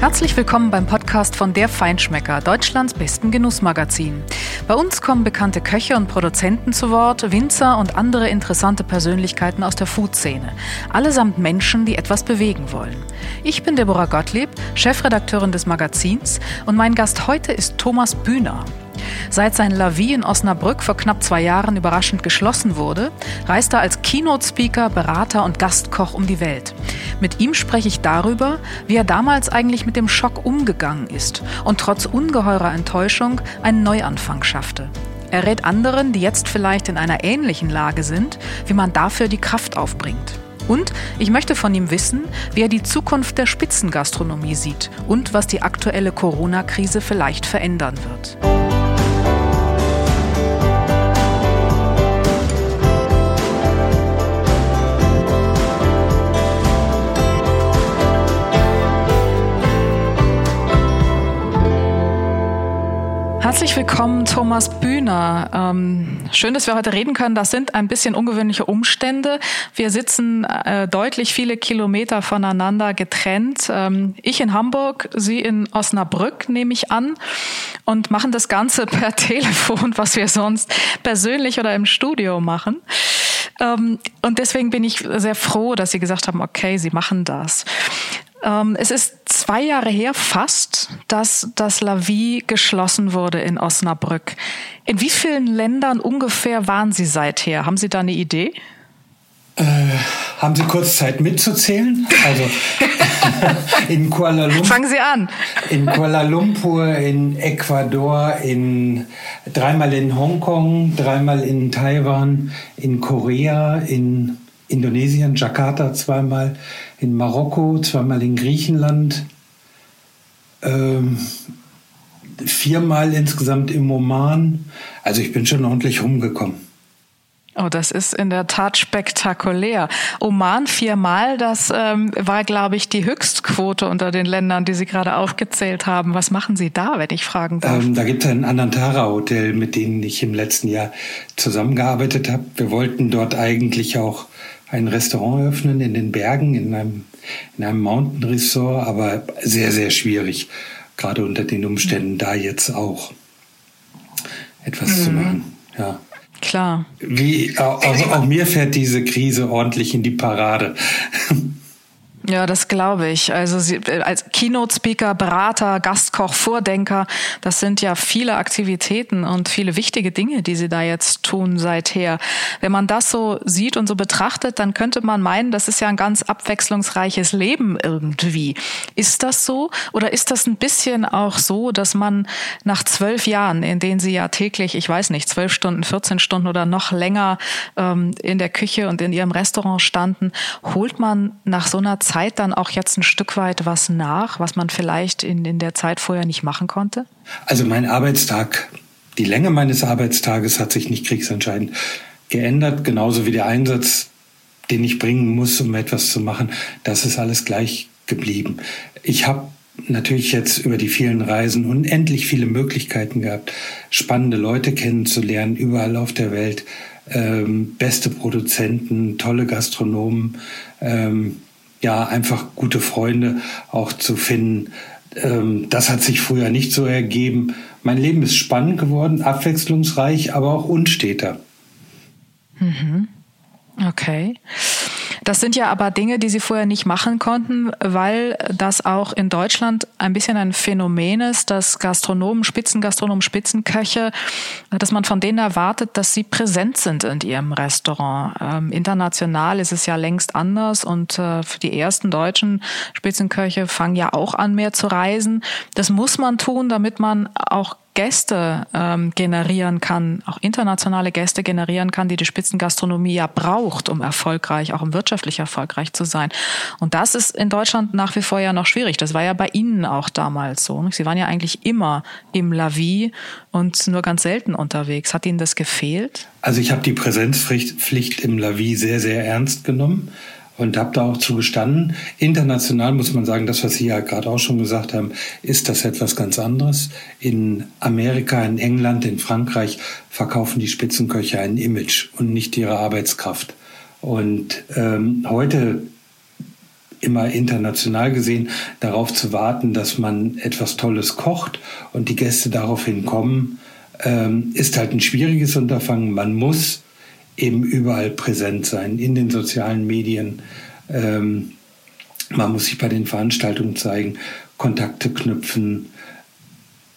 Herzlich willkommen beim Podcast von Der Feinschmecker, Deutschlands besten Genussmagazin. Bei uns kommen bekannte Köche und Produzenten zu Wort, Winzer und andere interessante Persönlichkeiten aus der Food-Szene. Allesamt Menschen, die etwas bewegen wollen. Ich bin Deborah Gottlieb, Chefredakteurin des Magazins und mein Gast heute ist Thomas Bühner. Seit sein La Vie in Osnabrück vor knapp zwei Jahren überraschend geschlossen wurde, reist er als Keynote-Speaker, Berater und Gastkoch um die Welt. Mit ihm spreche ich darüber, wie er damals eigentlich mit dem Schock umgegangen ist und trotz ungeheurer Enttäuschung einen Neuanfang schaffte. Er rät anderen, die jetzt vielleicht in einer ähnlichen Lage sind, wie man dafür die Kraft aufbringt. Und ich möchte von ihm wissen, wie er die Zukunft der Spitzengastronomie sieht und was die aktuelle Corona-Krise vielleicht verändern wird. Herzlich willkommen, Thomas Bühner. Ähm, schön, dass wir heute reden können. Das sind ein bisschen ungewöhnliche Umstände. Wir sitzen äh, deutlich viele Kilometer voneinander getrennt. Ähm, ich in Hamburg, Sie in Osnabrück, nehme ich an, und machen das Ganze per Telefon, was wir sonst persönlich oder im Studio machen. Ähm, und deswegen bin ich sehr froh, dass Sie gesagt haben, okay, Sie machen das. Ähm, es ist zwei Jahre her fast, dass das Lavi geschlossen wurde in Osnabrück. In wie vielen Ländern ungefähr waren Sie seither? Haben Sie da eine Idee? Äh, haben Sie kurz Zeit mitzuzählen? Also in Kuala Lumpur. Fangen Sie an. In Kuala Lumpur, in Ecuador, in dreimal in Hongkong, dreimal in Taiwan, in Korea, in Indonesien, Jakarta zweimal, in Marokko, zweimal in Griechenland, ähm, viermal insgesamt im Oman. Also ich bin schon ordentlich rumgekommen. Oh, das ist in der Tat spektakulär. Oman viermal, das ähm, war, glaube ich, die Höchstquote unter den Ländern, die Sie gerade aufgezählt haben. Was machen Sie da, wenn ich fragen darf? Ähm, da gibt es ein Anantara-Hotel, mit dem ich im letzten Jahr zusammengearbeitet habe. Wir wollten dort eigentlich auch ein Restaurant öffnen in den Bergen, in einem, in einem Mountain Resort, aber sehr, sehr schwierig, gerade unter den Umständen da jetzt auch etwas mhm. zu machen. Ja. Klar. Wie, auch, auch, auch mir fährt diese Krise ordentlich in die Parade. Ja, das glaube ich. Also Sie, äh, als Keynote-Speaker, Berater, Gastkoch, Vordenker, das sind ja viele Aktivitäten und viele wichtige Dinge, die Sie da jetzt tun seither. Wenn man das so sieht und so betrachtet, dann könnte man meinen, das ist ja ein ganz abwechslungsreiches Leben irgendwie. Ist das so? Oder ist das ein bisschen auch so, dass man nach zwölf Jahren, in denen Sie ja täglich, ich weiß nicht, zwölf Stunden, 14 Stunden oder noch länger ähm, in der Küche und in Ihrem Restaurant standen, holt man nach so einer Zeit Zeit dann auch jetzt ein Stück weit was nach, was man vielleicht in, in der Zeit vorher nicht machen konnte? Also mein Arbeitstag, die Länge meines Arbeitstages hat sich nicht kriegsentscheidend geändert, genauso wie der Einsatz, den ich bringen muss, um etwas zu machen. Das ist alles gleich geblieben. Ich habe natürlich jetzt über die vielen Reisen unendlich viele Möglichkeiten gehabt, spannende Leute kennenzulernen, überall auf der Welt, ähm, beste Produzenten, tolle Gastronomen. Ähm, ja, einfach gute Freunde auch zu finden. Ähm, das hat sich früher nicht so ergeben. Mein Leben ist spannend geworden, abwechslungsreich, aber auch unsteter. Mhm. Okay. Das sind ja aber Dinge, die Sie vorher nicht machen konnten, weil das auch in Deutschland ein bisschen ein Phänomen ist, dass Gastronomen, Spitzengastronomen, Spitzenköche, dass man von denen erwartet, dass sie präsent sind in ihrem Restaurant. Ähm, international ist es ja längst anders und äh, die ersten deutschen Spitzenköche fangen ja auch an, mehr zu reisen. Das muss man tun, damit man auch Gäste ähm, generieren kann, auch internationale Gäste generieren kann, die die Spitzengastronomie ja braucht, um erfolgreich, auch um wirtschaftlich erfolgreich zu sein. Und das ist in Deutschland nach wie vor ja noch schwierig. Das war ja bei Ihnen auch damals so. Sie waren ja eigentlich immer im Lavi und nur ganz selten unterwegs. Hat Ihnen das gefehlt? Also ich habe die Präsenzpflicht im Lavi sehr, sehr ernst genommen und habe da auch zugestanden. International muss man sagen, das, was Sie ja gerade auch schon gesagt haben, ist das etwas ganz anderes. In Amerika, in England, in Frankreich verkaufen die Spitzenköche ein Image und nicht ihre Arbeitskraft. Und ähm, heute immer international gesehen, darauf zu warten, dass man etwas Tolles kocht und die Gäste daraufhin kommen, ähm, ist halt ein schwieriges Unterfangen. Man muss eben überall präsent sein, in den sozialen Medien. Ähm, man muss sich bei den Veranstaltungen zeigen, Kontakte knüpfen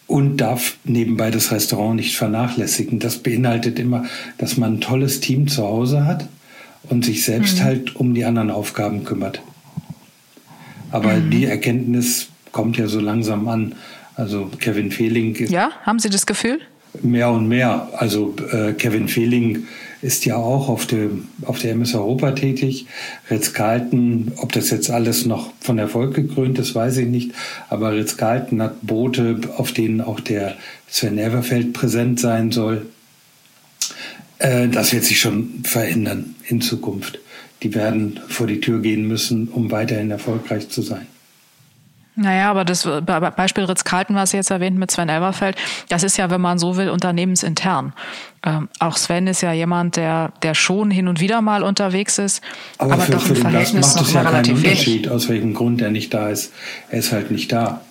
und darf nebenbei das Restaurant nicht vernachlässigen. Das beinhaltet immer, dass man ein tolles Team zu Hause hat und sich selbst mhm. halt um die anderen Aufgaben kümmert. Aber mhm. die Erkenntnis kommt ja so langsam an. Also Kevin Fehling. Ja, haben Sie das Gefühl? Mehr und mehr. Also äh, Kevin Fehling ist ja auch auf, dem, auf der MS Europa tätig. Ritz-Carlton, ob das jetzt alles noch von Erfolg gekrönt ist, weiß ich nicht. Aber Ritz-Carlton hat Boote, auf denen auch der Sven Everfeld präsent sein soll. Äh, das wird sich schon verändern in Zukunft. Die werden vor die Tür gehen müssen, um weiterhin erfolgreich zu sein. Naja, aber das Beispiel Ritz-Carlton, was Sie jetzt erwähnt mit Sven Elverfeld, das ist ja, wenn man so will, unternehmensintern. Ähm, auch Sven ist ja jemand, der, der schon hin und wieder mal unterwegs ist, aber, aber für, doch im Verhältnis macht es ja keinen Unterschied, aus welchem Grund er nicht da ist. Er ist halt nicht da.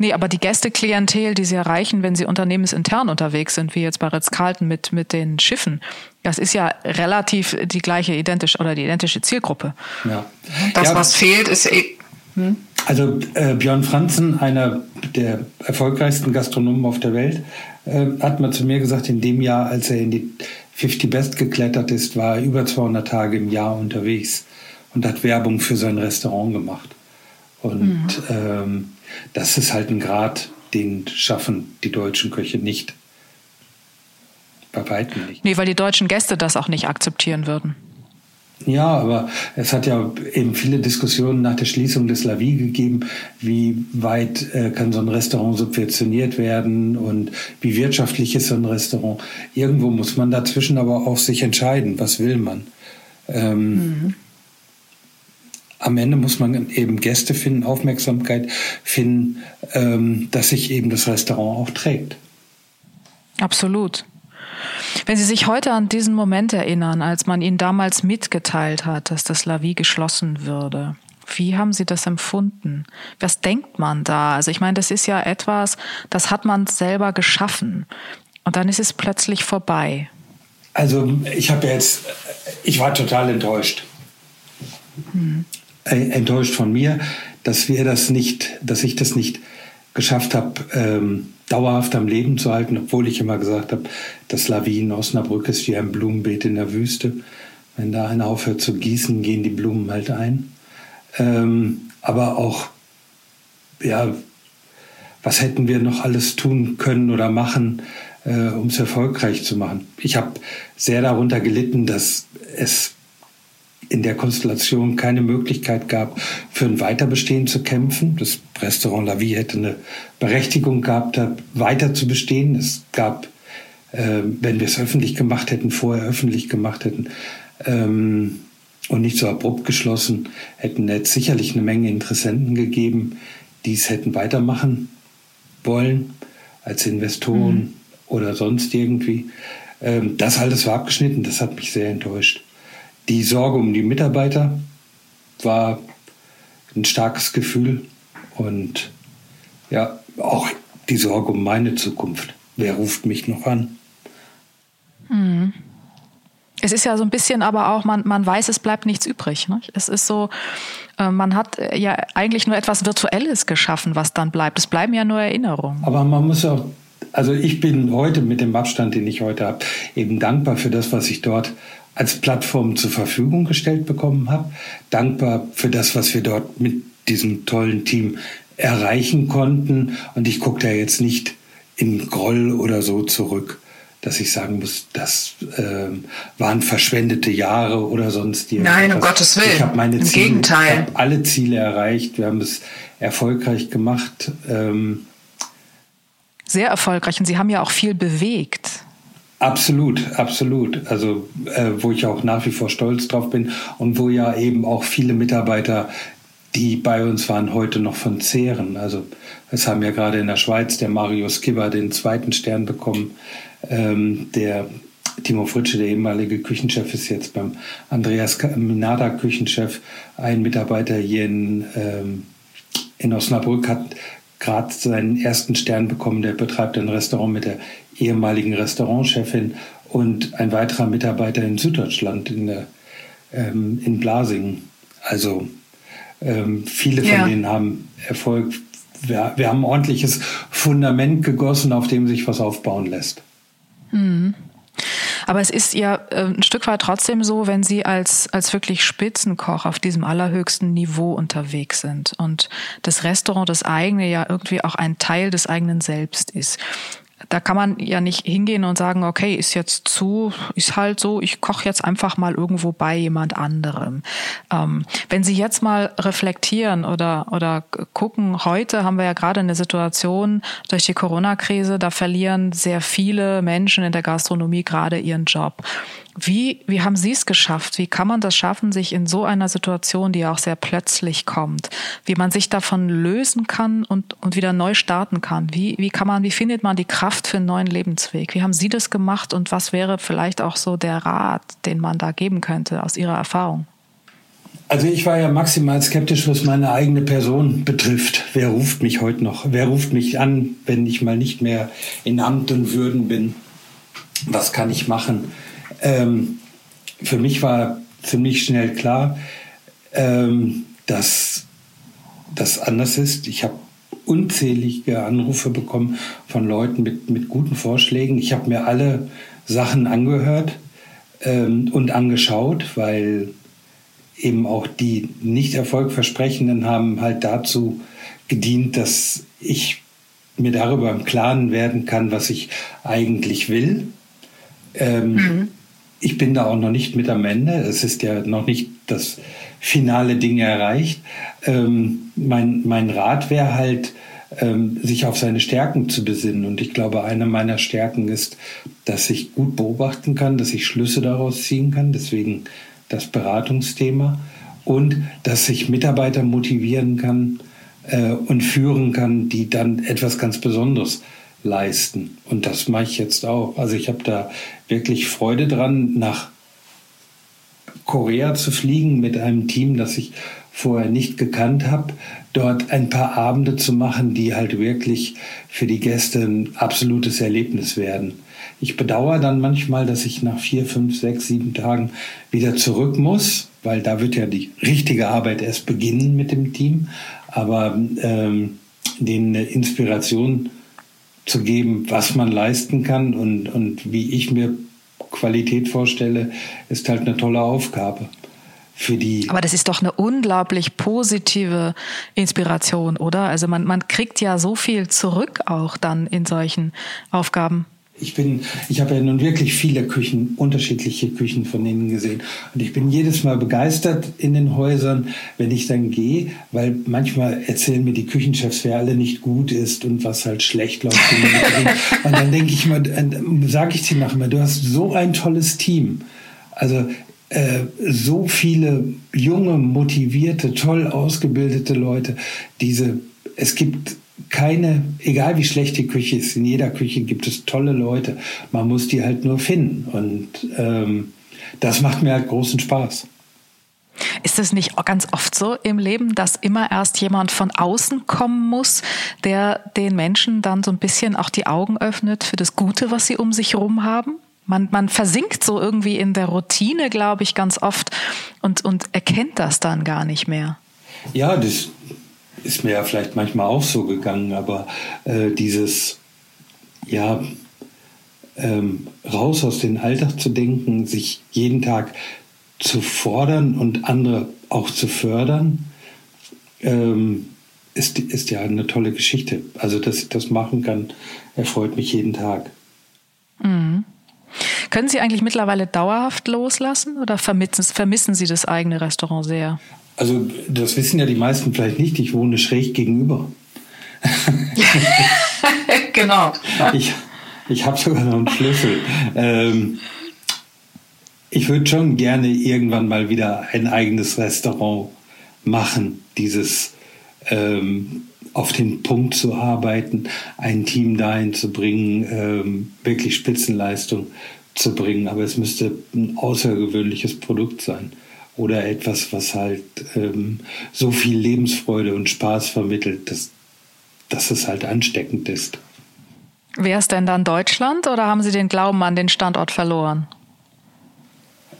Nee, aber die Gästeklientel, die sie erreichen, wenn sie unternehmensintern unterwegs sind, wie jetzt bei Ritz-Carlton mit, mit den Schiffen, das ist ja relativ die gleiche identisch oder die identische Zielgruppe. Ja. Das, ja. was fehlt, ist eh. Hm? Also äh, Björn Franzen, einer der erfolgreichsten Gastronomen auf der Welt, äh, hat mal zu mir gesagt, in dem Jahr, als er in die 50 Best geklettert ist, war er über 200 Tage im Jahr unterwegs und hat Werbung für sein Restaurant gemacht. Und mhm. ähm, das ist halt ein Grad, den schaffen die deutschen Köche nicht. Bei weitem nicht. Nee, weil die deutschen Gäste das auch nicht akzeptieren würden. Ja, aber es hat ja eben viele Diskussionen nach der Schließung des Lavi gegeben, wie weit äh, kann so ein Restaurant subventioniert werden und wie wirtschaftlich ist so ein Restaurant. Irgendwo muss man dazwischen aber auch sich entscheiden, was will man. Ähm, mhm. Am Ende muss man eben Gäste finden, Aufmerksamkeit finden, ähm, dass sich eben das Restaurant auch trägt. Absolut. Wenn Sie sich heute an diesen Moment erinnern, als man Ihnen damals mitgeteilt hat, dass das Lavi geschlossen würde, wie haben Sie das empfunden? Was denkt man da? Also ich meine, das ist ja etwas, das hat man selber geschaffen und dann ist es plötzlich vorbei. Also ich habe jetzt, ich war total enttäuscht. Hm. Enttäuscht von mir, dass wir das nicht, dass ich das nicht geschafft habe, ähm, dauerhaft am Leben zu halten, obwohl ich immer gesagt habe, das Lawinen Osnabrück ist wie ein Blumenbeet in der Wüste. Wenn da einer aufhört zu gießen, gehen die Blumen halt ein. Ähm, aber auch, ja, was hätten wir noch alles tun können oder machen, äh, um es erfolgreich zu machen? Ich habe sehr darunter gelitten, dass es in der Konstellation keine Möglichkeit gab, für ein Weiterbestehen zu kämpfen. Das Restaurant La Vie hätte eine Berechtigung gehabt, weiter zu bestehen. Es gab, äh, wenn wir es öffentlich gemacht hätten, vorher öffentlich gemacht hätten ähm, und nicht so abrupt geschlossen, hätten es sicherlich eine Menge Interessenten gegeben, die es hätten weitermachen wollen als Investoren mhm. oder sonst irgendwie. Ähm, das alles war abgeschnitten, das hat mich sehr enttäuscht. Die Sorge um die Mitarbeiter war ein starkes Gefühl und ja, auch die Sorge um meine Zukunft. Wer ruft mich noch an? Hm. Es ist ja so ein bisschen aber auch, man, man weiß, es bleibt nichts übrig. Ne? Es ist so, äh, man hat ja eigentlich nur etwas Virtuelles geschaffen, was dann bleibt. Es bleiben ja nur Erinnerungen. Aber man muss auch, also ich bin heute mit dem Abstand, den ich heute habe, eben dankbar für das, was ich dort als Plattform zur Verfügung gestellt bekommen habe. Dankbar für das, was wir dort mit diesem tollen Team erreichen konnten. Und ich gucke da jetzt nicht in Groll oder so zurück, dass ich sagen muss, das äh, waren verschwendete Jahre oder sonst irgendwas. Nein, um Gottes Willen. Ich habe meine Im Ziele, Gegenteil. Ich alle Ziele erreicht. Wir haben es erfolgreich gemacht. Ähm, Sehr erfolgreich. Und Sie haben ja auch viel bewegt. Absolut, absolut. Also äh, wo ich auch nach wie vor stolz drauf bin und wo ja eben auch viele Mitarbeiter, die bei uns waren, heute noch von zehren. Also es haben ja gerade in der Schweiz der Mario Skibber den zweiten Stern bekommen, ähm, der Timo Fritsche, der ehemalige Küchenchef, ist jetzt beim Andreas Minada Küchenchef. Ein Mitarbeiter hier in, ähm, in Osnabrück hat gerade seinen ersten Stern bekommen. Der betreibt ein Restaurant mit der ehemaligen Restaurantchefin und ein weiterer Mitarbeiter in Süddeutschland in, der, ähm, in Blasingen. Also ähm, viele von ja. denen haben Erfolg. Wir, wir haben ein ordentliches Fundament gegossen, auf dem sich was aufbauen lässt. Mhm. Aber es ist ja äh, ein Stück weit trotzdem so, wenn Sie als, als wirklich Spitzenkoch auf diesem allerhöchsten Niveau unterwegs sind und das Restaurant, das eigene ja irgendwie auch ein Teil des eigenen Selbst ist da kann man ja nicht hingehen und sagen, okay, ist jetzt zu, ist halt so, ich koche jetzt einfach mal irgendwo bei jemand anderem. Ähm, wenn Sie jetzt mal reflektieren oder, oder gucken, heute haben wir ja gerade eine Situation durch die Corona-Krise, da verlieren sehr viele Menschen in der Gastronomie gerade ihren Job. Wie, wie haben Sie es geschafft? Wie kann man das schaffen, sich in so einer Situation, die auch sehr plötzlich kommt, wie man sich davon lösen kann und, und wieder neu starten kann? Wie, wie kann man, wie findet man die Kraft für einen neuen Lebensweg? Wie haben Sie das gemacht und was wäre vielleicht auch so der Rat, den man da geben könnte aus Ihrer Erfahrung? Also ich war ja maximal skeptisch, was meine eigene Person betrifft. Wer ruft mich heute noch? Wer ruft mich an, wenn ich mal nicht mehr in Amt und Würden bin? Was kann ich machen? Ähm, für mich war ziemlich schnell klar, ähm, dass das anders ist. Ich habe unzählige Anrufe bekommen von Leuten mit, mit guten Vorschlägen. Ich habe mir alle Sachen angehört ähm, und angeschaut, weil eben auch die nicht erfolgversprechenden haben halt dazu gedient, dass ich mir darüber im Klaren werden kann, was ich eigentlich will. Ähm, mhm ich bin da auch noch nicht mit am Ende. Es ist ja noch nicht das finale Ding erreicht. Ähm, mein, mein Rat wäre halt, ähm, sich auf seine Stärken zu besinnen. Und ich glaube, eine meiner Stärken ist, dass ich gut beobachten kann, dass ich Schlüsse daraus ziehen kann. Deswegen das Beratungsthema. Und dass ich Mitarbeiter motivieren kann äh, und führen kann, die dann etwas ganz Besonderes leisten. Und das mache ich jetzt auch. Also ich habe da wirklich Freude dran, nach Korea zu fliegen mit einem Team, das ich vorher nicht gekannt habe, dort ein paar Abende zu machen, die halt wirklich für die Gäste ein absolutes Erlebnis werden. Ich bedauere dann manchmal, dass ich nach vier, fünf, sechs, sieben Tagen wieder zurück muss, weil da wird ja die richtige Arbeit erst beginnen mit dem Team. Aber ähm, den Inspiration zu geben, was man leisten kann und, und wie ich mir Qualität vorstelle, ist halt eine tolle Aufgabe. Für die Aber das ist doch eine unglaublich positive Inspiration, oder? Also man, man kriegt ja so viel zurück auch dann in solchen Aufgaben ich bin, ich habe ja nun wirklich viele Küchen, unterschiedliche Küchen von ihnen gesehen. Und ich bin jedes Mal begeistert in den Häusern, wenn ich dann gehe, weil manchmal erzählen mir die Küchenchefs, wer alle nicht gut ist und was halt schlecht läuft. und dann denke ich mal, sage ich dir nachher, du hast so ein tolles Team. Also äh, so viele junge, motivierte, toll ausgebildete Leute. Diese, es gibt keine, egal wie schlecht die Küche ist, in jeder Küche gibt es tolle Leute. Man muss die halt nur finden. Und ähm, das macht mir halt großen Spaß. Ist es nicht ganz oft so im Leben, dass immer erst jemand von außen kommen muss, der den Menschen dann so ein bisschen auch die Augen öffnet für das Gute, was sie um sich herum haben? Man, man versinkt so irgendwie in der Routine, glaube ich, ganz oft und, und erkennt das dann gar nicht mehr. Ja, das, ist mir ja vielleicht manchmal auch so gegangen, aber äh, dieses, ja, ähm, raus aus dem Alltag zu denken, sich jeden Tag zu fordern und andere auch zu fördern, ähm, ist, ist ja eine tolle Geschichte. Also, dass ich das machen kann, erfreut mich jeden Tag. Mhm. Können Sie eigentlich mittlerweile dauerhaft loslassen oder vermissen, vermissen Sie das eigene Restaurant sehr? Also das wissen ja die meisten vielleicht nicht, ich wohne schräg gegenüber. genau. Ich, ich habe sogar noch einen Schlüssel. Ähm, ich würde schon gerne irgendwann mal wieder ein eigenes Restaurant machen, dieses ähm, auf den Punkt zu arbeiten, ein Team dahin zu bringen, ähm, wirklich Spitzenleistung zu bringen, aber es müsste ein außergewöhnliches Produkt sein oder etwas, was halt ähm, so viel Lebensfreude und Spaß vermittelt, dass, dass es halt ansteckend ist. Wäre es denn dann Deutschland oder haben Sie den Glauben an den Standort verloren?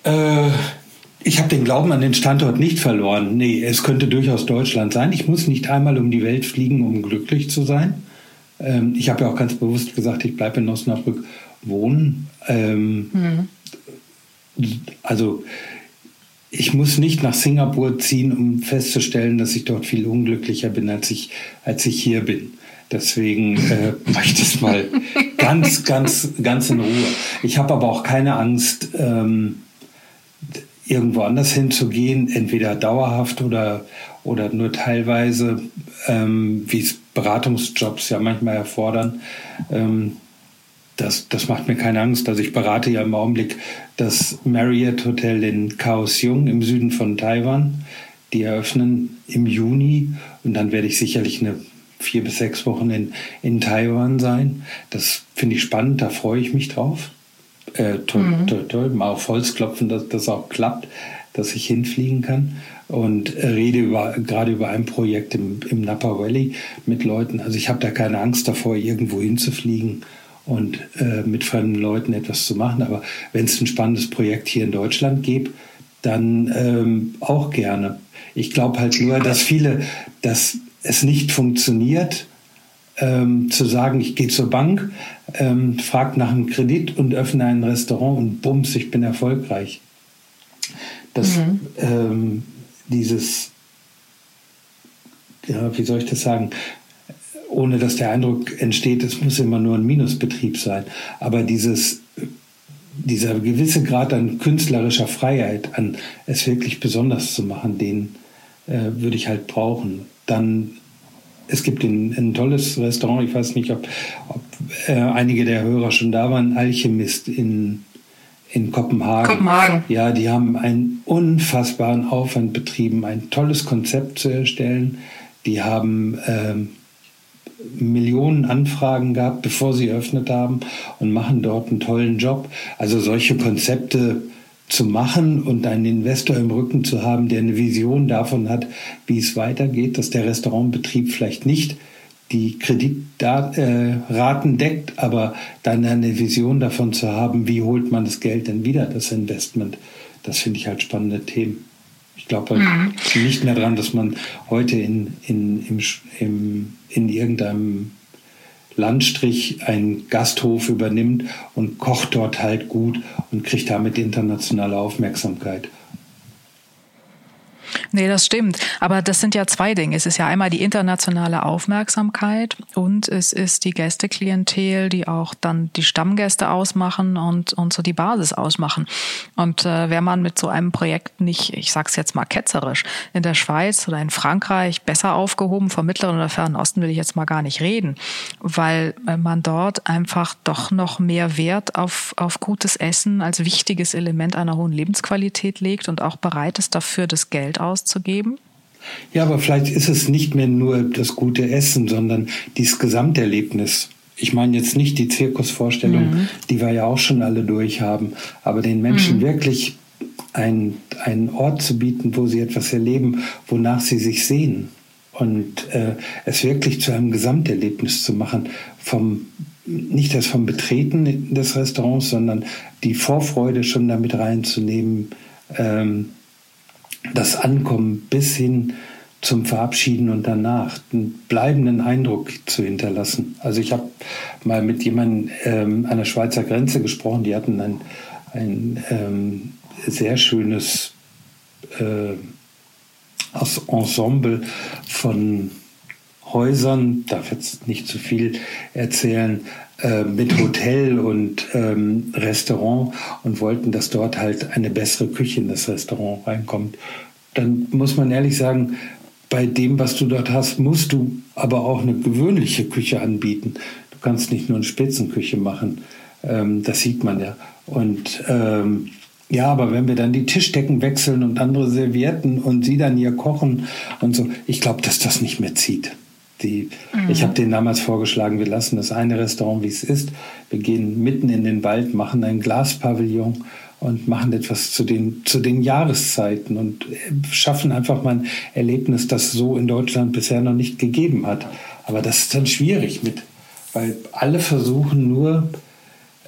Äh, ich habe den Glauben an den Standort nicht verloren. Nee, es könnte durchaus Deutschland sein. Ich muss nicht einmal um die Welt fliegen, um glücklich zu sein. Ähm, ich habe ja auch ganz bewusst gesagt, ich bleibe in Osnabrück wohnen. Ähm, mhm. Also ich muss nicht nach Singapur ziehen, um festzustellen, dass ich dort viel unglücklicher bin, als ich, als ich hier bin. Deswegen äh, mache ich das mal ganz, ganz, ganz in Ruhe. Ich habe aber auch keine Angst, ähm, irgendwo anders hinzugehen, entweder dauerhaft oder, oder nur teilweise, ähm, wie es Beratungsjobs ja manchmal erfordern. Ähm, das, das macht mir keine Angst. Also ich berate ja im Augenblick das Marriott Hotel in Kaohsiung im Süden von Taiwan. Die eröffnen im Juni und dann werde ich sicherlich eine vier bis sechs Wochen in, in Taiwan sein. Das finde ich spannend, da freue ich mich drauf. Äh, toll, mhm. toll, toll, mal auf Holz klopfen, dass das auch klappt, dass ich hinfliegen kann. Und rede über, gerade über ein Projekt im, im Napa Valley mit Leuten. Also ich habe da keine Angst davor, irgendwo hinzufliegen und äh, mit fremden Leuten etwas zu machen. Aber wenn es ein spannendes Projekt hier in Deutschland gibt, dann ähm, auch gerne. Ich glaube halt nur, dass viele, dass es nicht funktioniert, ähm, zu sagen, ich gehe zur Bank, ähm, frage nach einem Kredit und öffne ein Restaurant und bums, ich bin erfolgreich. Das, mhm. ähm, dieses, ja, wie soll ich das sagen, ohne dass der Eindruck entsteht, es muss immer nur ein Minusbetrieb sein. Aber dieses, dieser gewisse Grad an künstlerischer Freiheit, an es wirklich besonders zu machen, den äh, würde ich halt brauchen. Dann es gibt ein, ein, tolles Restaurant, ich weiß nicht, ob, ob äh, einige der Hörer schon da waren, Alchemist in, in Kopenhagen. Kopenhagen. Ja, die haben einen unfassbaren Aufwand betrieben, ein tolles Konzept zu erstellen. Die haben ähm, Millionen Anfragen gehabt, bevor sie eröffnet haben und machen dort einen tollen Job. Also solche Konzepte zu machen und einen Investor im Rücken zu haben, der eine Vision davon hat, wie es weitergeht, dass der Restaurantbetrieb vielleicht nicht die Kreditraten äh, deckt, aber dann eine Vision davon zu haben, wie holt man das Geld denn wieder, das Investment. Das finde ich halt spannende Themen. Ich glaube halt mhm. nicht mehr daran, dass man heute in, in, im, im, in irgendeinem Landstrich einen Gasthof übernimmt und kocht dort halt gut und kriegt damit internationale Aufmerksamkeit. Nee, das stimmt. Aber das sind ja zwei Dinge. Es ist ja einmal die internationale Aufmerksamkeit und es ist die Gästeklientel, die auch dann die Stammgäste ausmachen und, und so die Basis ausmachen. Und äh, wäre man mit so einem Projekt nicht, ich sag's jetzt mal ketzerisch, in der Schweiz oder in Frankreich besser aufgehoben, vom Mittleren oder Fernen Osten will ich jetzt mal gar nicht reden, weil äh, man dort einfach doch noch mehr Wert auf, auf gutes Essen als wichtiges Element einer hohen Lebensqualität legt und auch bereit ist dafür, das Geld aus auszugeben? Ja, aber vielleicht ist es nicht mehr nur das gute Essen, sondern dieses Gesamterlebnis. Ich meine jetzt nicht die Zirkusvorstellung, mhm. die wir ja auch schon alle durchhaben, aber den Menschen mhm. wirklich ein, einen Ort zu bieten, wo sie etwas erleben, wonach sie sich sehen. Und äh, es wirklich zu einem Gesamterlebnis zu machen, vom, nicht das vom Betreten des Restaurants, sondern die Vorfreude schon damit reinzunehmen, ähm, das Ankommen bis hin zum Verabschieden und danach einen bleibenden Eindruck zu hinterlassen. Also ich habe mal mit jemandem ähm, an der Schweizer Grenze gesprochen, die hatten ein, ein ähm, sehr schönes äh, Ensemble von Häusern, darf jetzt nicht zu viel erzählen, äh, mit Hotel und ähm, Restaurant und wollten, dass dort halt eine bessere Küche in das Restaurant reinkommt. Dann muss man ehrlich sagen, bei dem, was du dort hast, musst du aber auch eine gewöhnliche Küche anbieten. Du kannst nicht nur eine Spitzenküche machen. Ähm, das sieht man ja. Und ähm, ja, aber wenn wir dann die Tischdecken wechseln und andere Servietten und sie dann hier kochen und so, ich glaube, dass das nicht mehr zieht. Die, mhm. Ich habe denen damals vorgeschlagen, wir lassen das eine Restaurant, wie es ist. Wir gehen mitten in den Wald, machen ein Glaspavillon und machen etwas zu den, zu den Jahreszeiten und schaffen einfach mal ein Erlebnis, das so in Deutschland bisher noch nicht gegeben hat. Aber das ist dann schwierig mit, weil alle versuchen nur,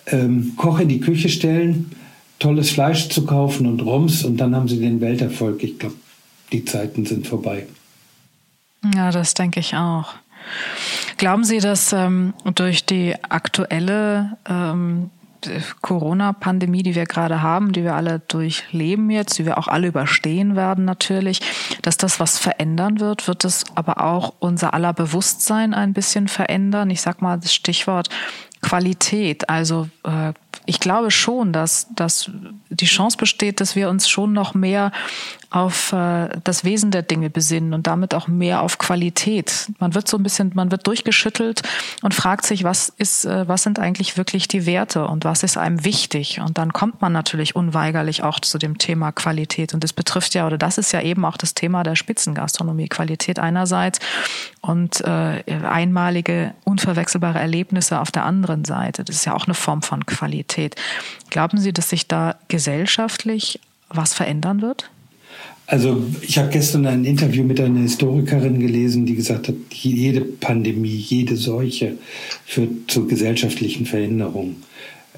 ähm, Koch in die Küche stellen, tolles Fleisch zu kaufen und Rums und dann haben sie den Welterfolg. Ich glaube, die Zeiten sind vorbei. Ja, das denke ich auch. Glauben Sie, dass ähm, durch die aktuelle ähm, Corona-Pandemie, die wir gerade haben, die wir alle durchleben jetzt, die wir auch alle überstehen werden natürlich, dass das was verändern wird, wird es aber auch unser aller Bewusstsein ein bisschen verändern. Ich sag mal das Stichwort Qualität. Also äh, ich glaube schon, dass, dass die Chance besteht, dass wir uns schon noch mehr auf äh, das Wesen der Dinge besinnen und damit auch mehr auf Qualität. Man wird so ein bisschen, man wird durchgeschüttelt und fragt sich, was ist, äh, was sind eigentlich wirklich die Werte und was ist einem wichtig? Und dann kommt man natürlich unweigerlich auch zu dem Thema Qualität. Und das betrifft ja, oder das ist ja eben auch das Thema der Spitzengastronomie. Qualität einerseits und äh, einmalige, unverwechselbare Erlebnisse auf der anderen Seite. Das ist ja auch eine Form von Qualität. Glauben Sie, dass sich da gesellschaftlich was verändern wird? Also ich habe gestern ein Interview mit einer Historikerin gelesen, die gesagt hat, jede Pandemie, jede Seuche führt zu gesellschaftlichen Veränderungen.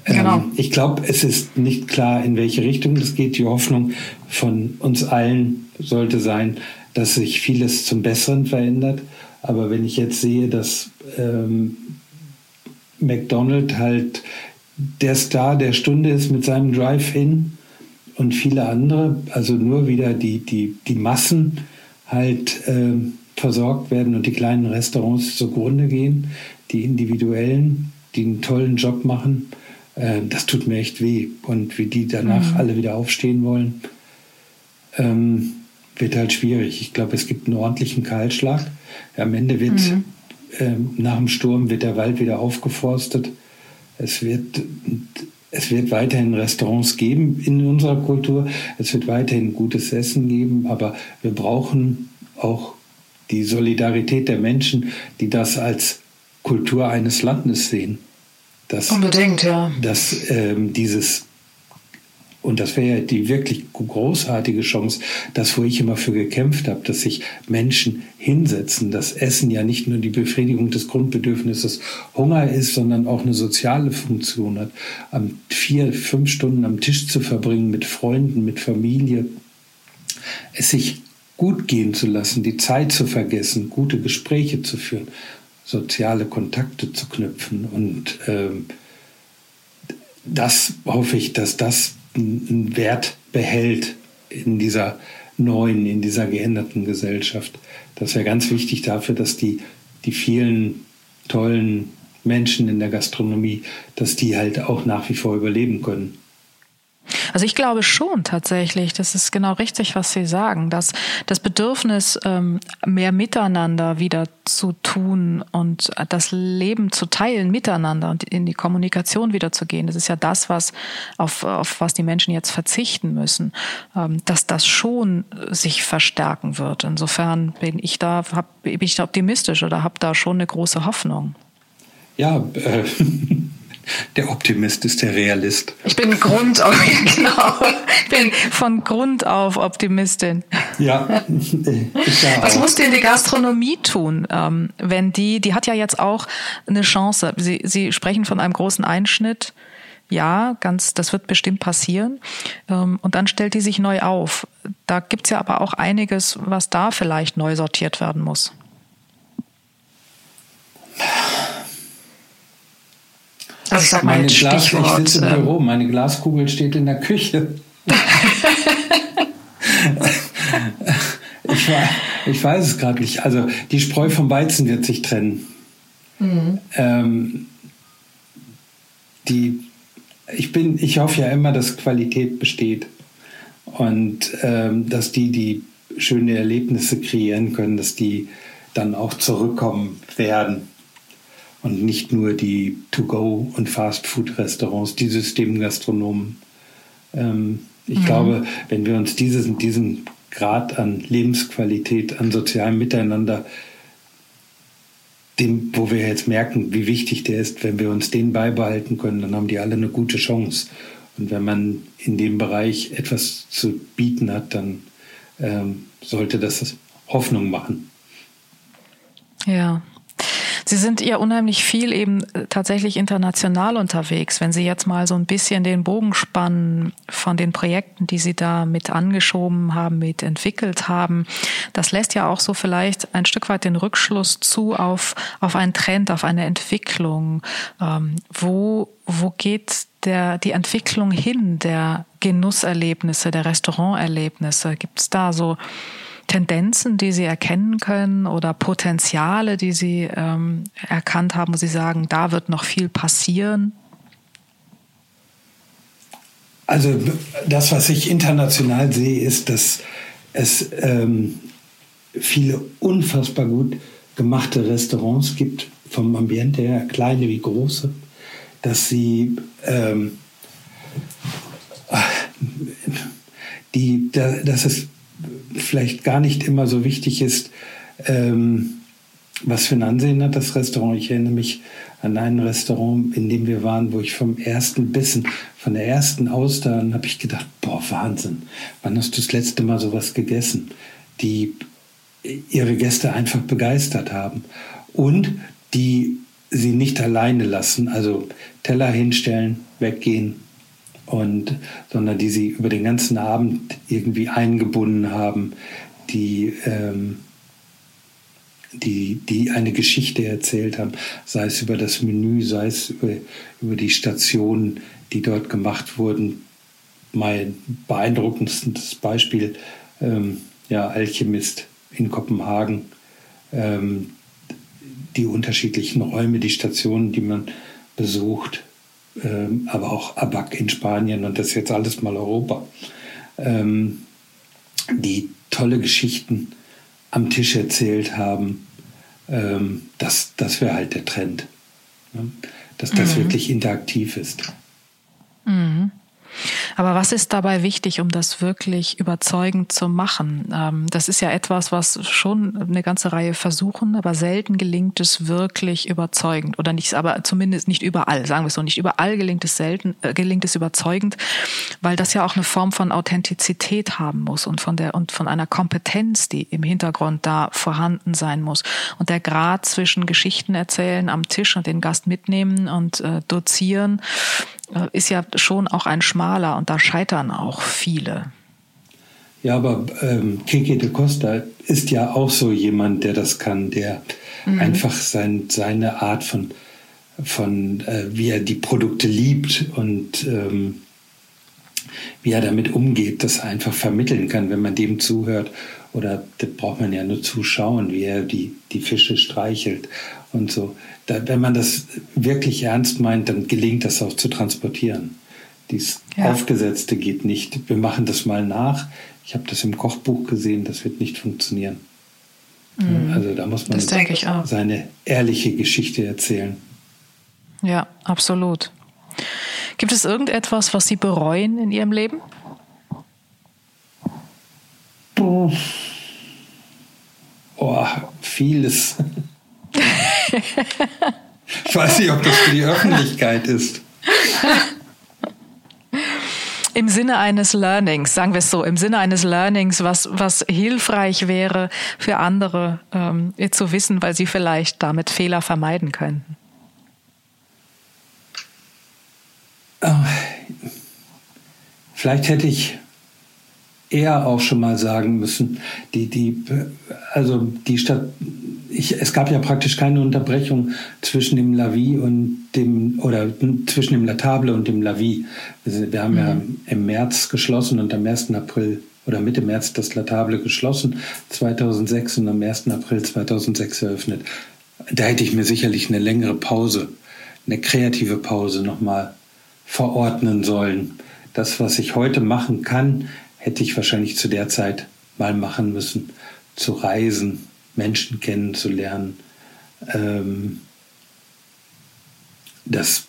Ähm, genau. Ähm, ich glaube, es ist nicht klar, in welche Richtung das geht. Die Hoffnung von uns allen sollte sein, dass sich vieles zum Besseren verändert. Aber wenn ich jetzt sehe, dass ähm, McDonald halt der Star der Stunde ist mit seinem Drive-In, und viele andere, also nur wieder die, die, die Massen halt äh, versorgt werden und die kleinen Restaurants zugrunde gehen, die individuellen, die einen tollen Job machen, äh, das tut mir echt weh. Und wie die danach mhm. alle wieder aufstehen wollen, ähm, wird halt schwierig. Ich glaube, es gibt einen ordentlichen Kahlschlag. Am Ende wird, mhm. ähm, nach dem Sturm wird der Wald wieder aufgeforstet. Es wird es wird weiterhin Restaurants geben in unserer Kultur. Es wird weiterhin gutes Essen geben, aber wir brauchen auch die Solidarität der Menschen, die das als Kultur eines Landes sehen. Dass, Unbedingt, ja. Dass ähm, dieses und das wäre ja die wirklich großartige Chance, das, wo ich immer für gekämpft habe, dass sich Menschen hinsetzen, dass Essen ja nicht nur die Befriedigung des Grundbedürfnisses Hunger ist, sondern auch eine soziale Funktion hat. Am vier, fünf Stunden am Tisch zu verbringen mit Freunden, mit Familie, es sich gut gehen zu lassen, die Zeit zu vergessen, gute Gespräche zu führen, soziale Kontakte zu knüpfen und ähm, das hoffe ich, dass das einen Wert behält in dieser neuen, in dieser geänderten Gesellschaft. Das wäre ganz wichtig dafür, dass die, die vielen tollen Menschen in der Gastronomie, dass die halt auch nach wie vor überleben können. Also ich glaube schon tatsächlich, das ist genau richtig, was Sie sagen, dass das Bedürfnis, ähm, mehr miteinander wieder zu tun und das Leben zu teilen miteinander und in die Kommunikation wieder zu gehen, das ist ja das, was auf, auf was die Menschen jetzt verzichten müssen, ähm, dass das schon sich verstärken wird. Insofern bin ich da, hab, bin ich da optimistisch oder habe da schon eine große Hoffnung. Ja, äh, Der Optimist ist der Realist. Ich bin Grund auf, genau. Ich bin von Grund auf Optimistin. Ja. Was muss denn die Gastronomie tun, ähm, wenn die, die hat ja jetzt auch eine Chance. Sie, Sie sprechen von einem großen Einschnitt. Ja, ganz, das wird bestimmt passieren. Ähm, und dann stellt die sich neu auf. Da gibt's ja aber auch einiges, was da vielleicht neu sortiert werden muss. Also ich sag mal meine Glas, Ich sitze im Büro, meine Glaskugel steht in der Küche. ich, ich, weiß es gerade nicht. Also die Spreu vom Weizen wird sich trennen. Mhm. Ähm, die, ich, bin, ich hoffe ja immer, dass Qualität besteht und ähm, dass die, die schöne Erlebnisse kreieren können, dass die dann auch zurückkommen werden und nicht nur die To-Go- und Fast-Food-Restaurants, die Systemgastronomen. Ähm, ich mhm. glaube, wenn wir uns dieses, diesen Grad an Lebensqualität, an sozialem Miteinander dem, wo wir jetzt merken, wie wichtig der ist, wenn wir uns den beibehalten können, dann haben die alle eine gute Chance. Und wenn man in dem Bereich etwas zu bieten hat, dann ähm, sollte das Hoffnung machen. Ja, Sie sind ja unheimlich viel eben äh, tatsächlich international unterwegs. Wenn Sie jetzt mal so ein bisschen den Bogen spannen von den Projekten, die Sie da mit angeschoben haben, mit entwickelt haben, das lässt ja auch so vielleicht ein Stück weit den Rückschluss zu auf, auf einen Trend, auf eine Entwicklung. Ähm, wo, wo geht der, die Entwicklung hin der Genusserlebnisse, der Restauranterlebnisse? Gibt es da so Tendenzen, die Sie erkennen können oder Potenziale, die Sie ähm, erkannt haben, wo Sie sagen, da wird noch viel passieren? Also das, was ich international sehe, ist, dass es ähm, viele unfassbar gut gemachte Restaurants gibt, vom Ambiente her, kleine wie große, dass sie ähm, die, da, dass es vielleicht gar nicht immer so wichtig ist, ähm, was für ein Ansehen hat das Restaurant. Ich erinnere mich an ein Restaurant, in dem wir waren, wo ich vom ersten Bissen, von der ersten Auster an, habe ich gedacht, boah, Wahnsinn, wann hast du das letzte Mal sowas gegessen? Die ihre Gäste einfach begeistert haben und die sie nicht alleine lassen, also Teller hinstellen, weggehen, und sondern die sie über den ganzen Abend irgendwie eingebunden haben, die, ähm, die, die eine Geschichte erzählt haben, sei es über das Menü, sei es über, über die Stationen, die dort gemacht wurden. Mein beeindruckendstes Beispiel, ähm, ja, Alchemist in Kopenhagen, ähm, die unterschiedlichen Räume, die Stationen, die man besucht, ähm, aber auch ABAC in Spanien und das jetzt alles mal Europa, ähm, die tolle Geschichten am Tisch erzählt haben. Ähm, das das wäre halt der Trend, ne? dass das mhm. wirklich interaktiv ist. Mhm. Aber was ist dabei wichtig, um das wirklich überzeugend zu machen? Ähm, das ist ja etwas, was schon eine ganze Reihe versuchen, aber selten gelingt es wirklich überzeugend oder nicht, aber zumindest nicht überall, sagen wir es so, nicht überall gelingt es selten, äh, gelingt es überzeugend, weil das ja auch eine Form von Authentizität haben muss und von der, und von einer Kompetenz, die im Hintergrund da vorhanden sein muss. Und der Grad zwischen Geschichten erzählen am Tisch und den Gast mitnehmen und äh, dozieren, ist ja schon auch ein schmaler und da scheitern auch viele. Ja, aber ähm, Keke de Costa ist ja auch so jemand, der das kann, der mhm. einfach sein, seine Art von, von äh, wie er die Produkte liebt und ähm, wie er damit umgeht, das einfach vermitteln kann, wenn man dem zuhört. Oder da braucht man ja nur zuschauen, wie er die, die Fische streichelt und so. Da, wenn man das wirklich ernst meint, dann gelingt das auch zu transportieren. Dies ja. Aufgesetzte geht nicht. Wir machen das mal nach. Ich habe das im Kochbuch gesehen, das wird nicht funktionieren. Mhm. Also da muss man seine ehrliche Geschichte erzählen. Ja, absolut. Gibt es irgendetwas, was Sie bereuen in Ihrem Leben? Oh, vieles. ich weiß nicht, ob das für die Öffentlichkeit ist. Im Sinne eines Learnings, sagen wir es so, im Sinne eines Learnings, was, was hilfreich wäre für andere ähm, zu wissen, weil sie vielleicht damit Fehler vermeiden könnten. Oh, vielleicht hätte ich eher auch schon mal sagen müssen, die, die, also die Stadt, ich, es gab ja praktisch keine Unterbrechung zwischen dem Lavi und dem, oder zwischen dem Latable und dem Lavi. Wir, haben mhm. ja im März geschlossen und am 1. April oder Mitte März das Latable geschlossen, 2006 und am 1. April 2006 eröffnet. Da hätte ich mir sicherlich eine längere Pause, eine kreative Pause nochmal verordnen sollen. Das, was ich heute machen kann, hätte ich wahrscheinlich zu der Zeit mal machen müssen, zu reisen, Menschen kennenzulernen. Ähm, das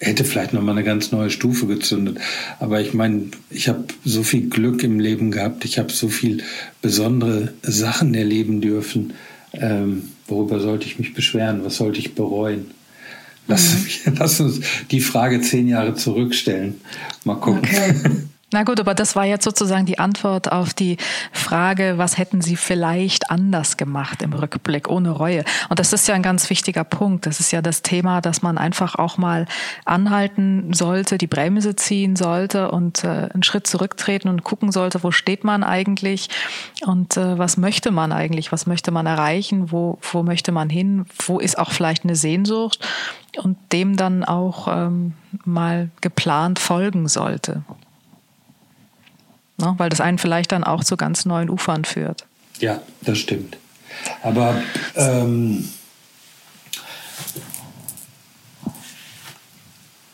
hätte vielleicht noch mal eine ganz neue Stufe gezündet. Aber ich meine, ich habe so viel Glück im Leben gehabt, ich habe so viel besondere Sachen erleben dürfen, ähm, worüber sollte ich mich beschweren? Was sollte ich bereuen? Lass, mhm. lass uns die Frage zehn Jahre zurückstellen. Mal gucken. Okay. Na gut, aber das war jetzt sozusagen die Antwort auf die Frage, was hätten Sie vielleicht anders gemacht im Rückblick ohne Reue? Und das ist ja ein ganz wichtiger Punkt. Das ist ja das Thema, dass man einfach auch mal anhalten sollte, die Bremse ziehen sollte und äh, einen Schritt zurücktreten und gucken sollte, wo steht man eigentlich und äh, was möchte man eigentlich, was möchte man erreichen, wo, wo möchte man hin, wo ist auch vielleicht eine Sehnsucht? Und dem dann auch ähm, mal geplant folgen sollte ne? weil das einen vielleicht dann auch zu ganz neuen Ufern führt. Ja, das stimmt. Aber ähm,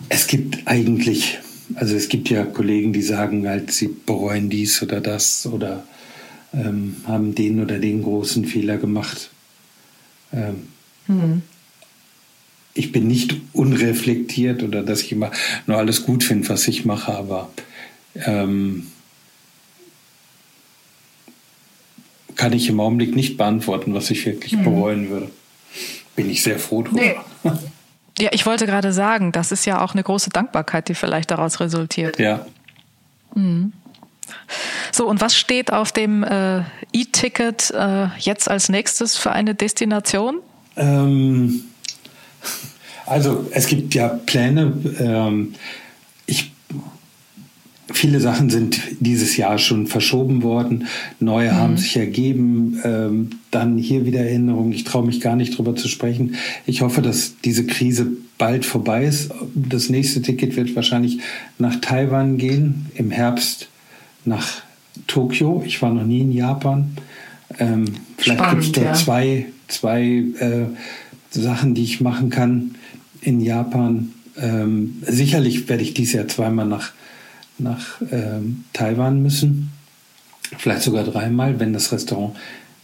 es gibt eigentlich, also es gibt ja Kollegen, die sagen halt, sie bereuen dies oder das oder ähm, haben den oder den großen Fehler gemacht. Ähm, mhm. Ich bin nicht unreflektiert oder dass ich immer nur alles gut finde, was ich mache, aber ähm, kann ich im Augenblick nicht beantworten, was ich wirklich mhm. bereuen würde. Bin ich sehr froh drüber. Nee. Ja, ich wollte gerade sagen, das ist ja auch eine große Dankbarkeit, die vielleicht daraus resultiert. Ja. Mhm. So, und was steht auf dem äh, E-Ticket äh, jetzt als nächstes für eine Destination? Ähm, also es gibt ja Pläne. Ähm, Viele Sachen sind dieses Jahr schon verschoben worden, neue mhm. haben sich ergeben, ähm, dann hier wieder Erinnerungen. Ich traue mich gar nicht drüber zu sprechen. Ich hoffe, dass diese Krise bald vorbei ist. Das nächste Ticket wird wahrscheinlich nach Taiwan gehen, im Herbst nach Tokio. Ich war noch nie in Japan. Ähm, vielleicht gibt es da ja. zwei, zwei äh, Sachen, die ich machen kann in Japan. Ähm, sicherlich werde ich dieses Jahr zweimal nach nach ähm, Taiwan müssen. Vielleicht sogar dreimal, wenn das Restaurant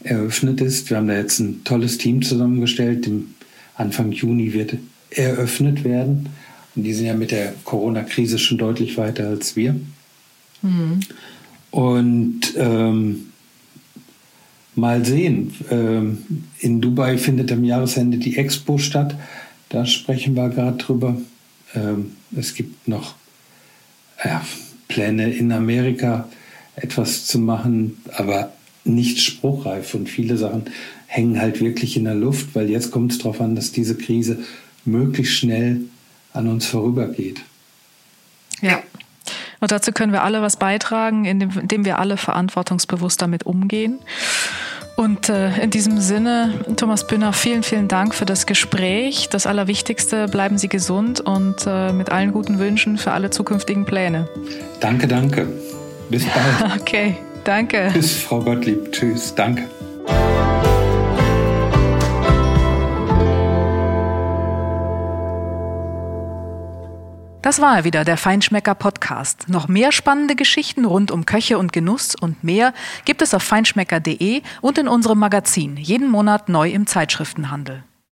eröffnet ist. Wir haben da jetzt ein tolles Team zusammengestellt. Im Anfang Juni wird eröffnet werden. Und die sind ja mit der Corona-Krise schon deutlich weiter als wir. Mhm. Und ähm, mal sehen. Ähm, in Dubai findet am Jahresende die Expo statt. Da sprechen wir gerade drüber. Ähm, es gibt noch ja, Pläne in Amerika etwas zu machen, aber nicht spruchreif. Und viele Sachen hängen halt wirklich in der Luft, weil jetzt kommt es darauf an, dass diese Krise möglichst schnell an uns vorübergeht. Ja. Und dazu können wir alle was beitragen, indem wir alle verantwortungsbewusst damit umgehen. Und äh, in diesem Sinne, Thomas Bünner, vielen, vielen Dank für das Gespräch. Das Allerwichtigste, bleiben Sie gesund und äh, mit allen guten Wünschen für alle zukünftigen Pläne. Danke, danke. Bis bald. okay, danke. Bis, Frau Gottlieb. Tschüss. Danke. Das war er wieder, der Feinschmecker Podcast. Noch mehr spannende Geschichten rund um Köche und Genuss und mehr gibt es auf feinschmecker.de und in unserem Magazin, jeden Monat neu im Zeitschriftenhandel.